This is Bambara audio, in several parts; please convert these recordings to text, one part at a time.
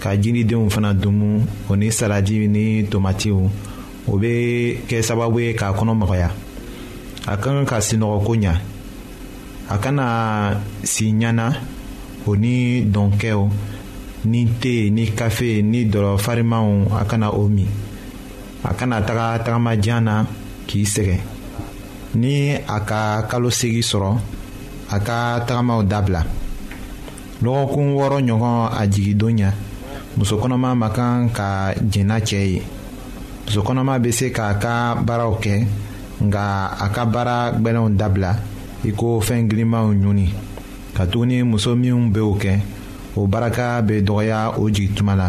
ka jiridenw fana dumu o ni saladi ni tomatiw o bɛ kɛ sababu ye k'a kɔnɔ magaya a ka kan ka sinɔgɔ ko ɲa a kana si ɲana o ni dɔnkɛw ni te ni kafe ni dɔlɔ farimanw a kana o min a kana taga tagamajan na k'i sɛgɛn ni a ka kalo segi sɔrɔ a ka tagamaw dabila lɔgɔkun wɔɔrɔ ɲɔgɔn a jigindon ɲɛ muso kɔnɔma ma kan ka jɛnna cɛ ye muso kɔnɔma bɛ se k'a ka baaraw kɛ nka a ka baara gbɛlɛnw dabila i ko fɛn girimanw ɲuni katuguni muso minnu bɛ o kɛ o baraka bɛ dɔgɔya o jigin tuma la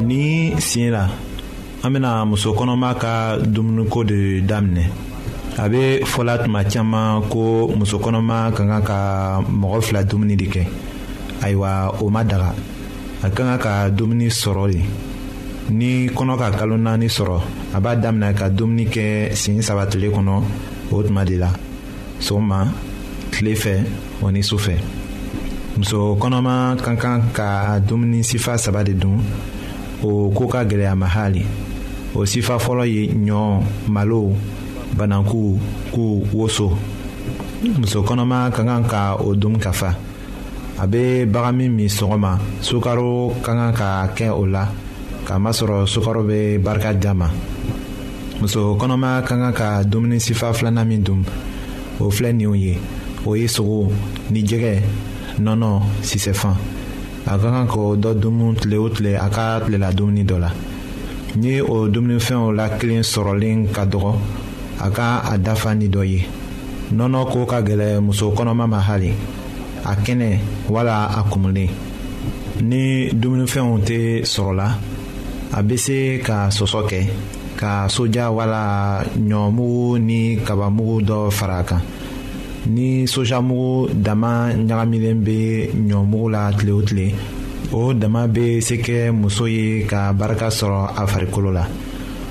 ni siɲɛ la an bɛna muso kɔnɔma ka dumuniko de daminɛ a bɛ fɔla tuma caman ko muso kɔnɔma ka kan ka mɔgɔ fila dumuni de kɛ ayiwa o ma daga a ka kan ka dumuni sɔrɔ de ni kɔnɔ ka kalo naani sɔrɔ a b'a daminɛ ka dumuni kɛ siɲɛ saba tile kɔnɔ o tuma de la sɔgɔma tile fɛ wa ni su fɛ muso kɔnɔma ka kan ka dumuni sifa saba de dun o ko ka gɛlɛya ma hali o sifa fɔlɔ ye ɲɔ malo bananku ku woso muso kɔnɔma ka kan ka o dun ka fa a bɛ bagan min min sɔgɔma sukaro ka kan ka kɛ o la k'a masɔrɔ sukaro bɛ barika d'a ma muso kɔnɔma ka kan ka dumuni sifa filanan min dun o filɛ ninw ye o ye sogo ni jɛgɛ nɔnɔ sisɛfan a ka kan k'o dɔ dumuni tile o tile a ka tilela dumuni dɔ la ni o dumunifɛnw la kelen sɔrɔlen ka dɔgɔ a ka a dafa ni dɔ ye nɔnɔ ko ka gɛlɛ muso kɔnɔma ma hali a kɛnɛ wala a kumulen ni dumunifɛnw tɛ sɔrɔla a bɛ se ka sɔsɔ kɛ ka soja wala ɲɔmugu ni kabamugu dɔ fara a kan ni sojamugu dama ɲagamilen bɛ ɲɔmugu la tile o tile o dama bɛ se kɛ muso ye ka barika sɔrɔ a farikolo la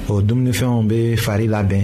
o dumunifɛnw bɛ fari labɛn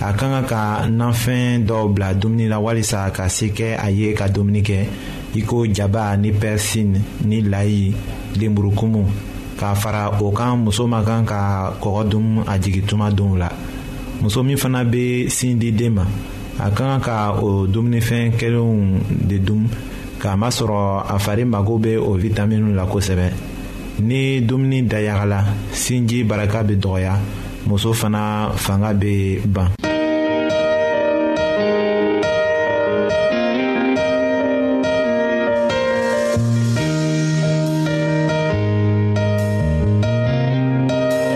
a ka kan ka nafɛn dɔw bila dumuni la walisa ka se kɛ a ye ka dumuni kɛ i ko jaba ni pɛrisini ni layi lenburukumu ka fara o kan muso ma kan ka kɔgɔ dun a jigin tuma donw la muso min fana bɛ sin di den ma a ka kan ka o dumunifɛn kɛlenw de dun k'a masɔrɔ a fari mago bɛ o witaminiw la kosɛbɛ. ni dumuni dayagala sinji baraka bɛ dɔgɔya muso fana fanga bɛ ban.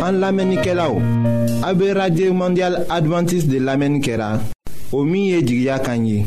an lamɛnnikɛlaw a bɛ radio mondial adventiste de lamɛnni kɛra o min ye jigiya kan ye.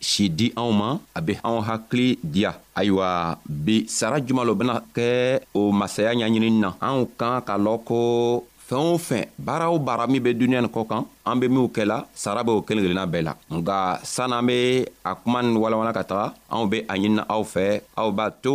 si di anw ma a be anw hakili diya ayiwa bi sara juman lo bena kɛ o masaya ɲaɲinini na anw kan k'a lɔn ko fɛɛn o fɛn baara o baara min be duniɲa nin kɔ kan an be minw kɛla sara be o kelen kelenna bɛɛ la nka san'an be a kuma nin walawala ka taga anw be a ɲinina aw fɛ aw b'a to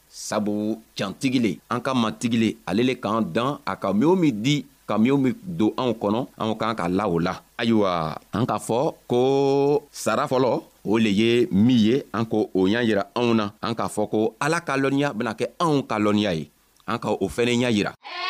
sabu cantigi le an ka matigi le ale le k'an dan a ka min o min di ka min o min don anw kɔnɔ anw k'an ka la o la ayiwa an k'a fɔ ko sara fɔlɔ o le ye min ye an ko o y'a yira anw na an k'a fɔ ko ala ka lɔnniya bena kɛ anw ka lɔnniya ye an ka o fɛnɛ y'a yira hey!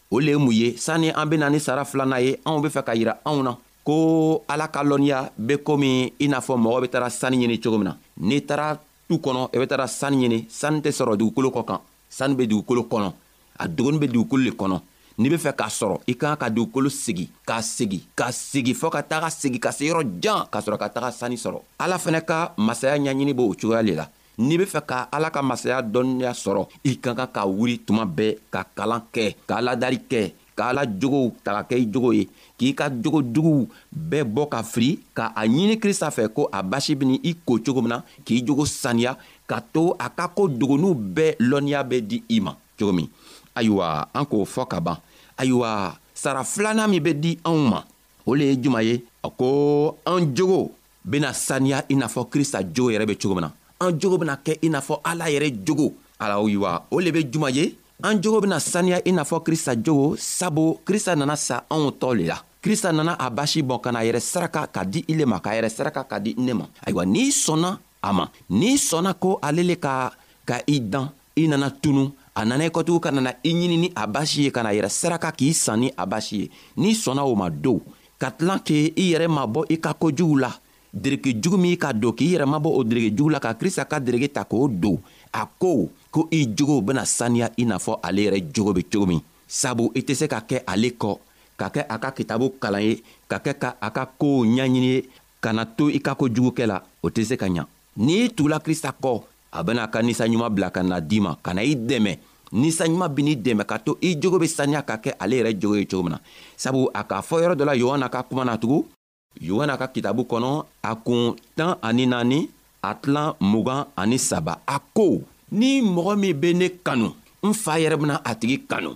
o le ye mun ye sanni an bena ni sara filanan ye anw be fɛ ka yira anw na ko ala ka lɔnniya be komi i n'a fɔ mɔgɔ be tara sani ɲini cogo min na n'i tara tu kɔnɔ i be tara sani ɲini sani tɛ sɔrɔ dugukolo kɔ kan sani be dugukolo kɔnɔ a dogoni be dugukolo le kɔnɔ n'i be fɛ k'a sɔrɔ i kan ka dugukolo segi k'a segi ka segi fɔɔ ka taga segi ka se yɔrɔ jan k'a sɔrɔ ka taga sani sɔrɔ ala fɛnɛ ka masaya ɲaɲini b'o cogoya le la n'i be fɛ ka ala ka masaya dɔnniya sɔrɔ i ka kan ka wuri tuma bɛɛ ka kalan kɛ ka aladari kɛ ka ala jogow ta ka kɛ i jogo ye k'i ka jogo juguw bɛɛ bɔ ka firi ka a ɲini krista fɛ ko a basi bini i ko cogo min na k'i jogo saniya ka to a ka ko dogoniw bɛɛ lɔnniya bɛ di i ma cogo min ayiwa an k'o fɔ ka ban ayiwa sara filanan min bɛ di anw ma o le ye juma ye a ko an jogo bena saniya i n'a fɔ krista jogo yɛrɛ be cogo min na an jogo bena kɛ i n'a fɔ ala yɛrɛ jogo alayiwa o le be juman ye an jogo bena saniya i n'a fɔ krista jogo sabu krista nana sa anw tɔɔw le la krista nana a basi bɔn ka na yɛrɛ saraka ka di i le ma k'a yɛrɛ saraka ka di ne ma ayiwa n'i sɔnna a ma n'i sɔnna ko ale le ka ka i dan i nana tunu a nana i kɔtugu ka nana i ɲini ni a basi ye ka na yɛrɛ saraka k'i san ni a basi ye n'i sɔnna o ma don ka tilan k'e i yɛrɛ mabɔ i ka kojugu la dereke jugu min ka don k'i yɛrɛ mabɔ o dereke jugu la ka krista ka dereke ta k'o don a ko ko i jogow bena saniya i n'a fɔ ale yɛrɛ jogo be cogo min sabu i tɛ se ka kɛ ale kɔ ka kɛ a ka kitabu kalan ye ka kɛ ka a ka koow ɲaɲini ye ka na to i ka ko jugukɛ la o tɛ se ka ɲa n'i tugula krista kɔ a bena ka ninsanɲuman bila ka na di ma ka na i dɛmɛ ninsanɲuman ben'i dɛmɛ ka to i jogo be saniya ka kɛ ale yɛrɛ jogo ye cogo min na sabu a k'a fɔ yɔrɔ dɔ la yohana ka kuma na tugun yohana ka kitabu kɔnɔ a kun tan ani naani a tilan mugan ani saba a ko ni mɔgɔ min be ne kanu n fa yɛrɛ bena a tigi kanu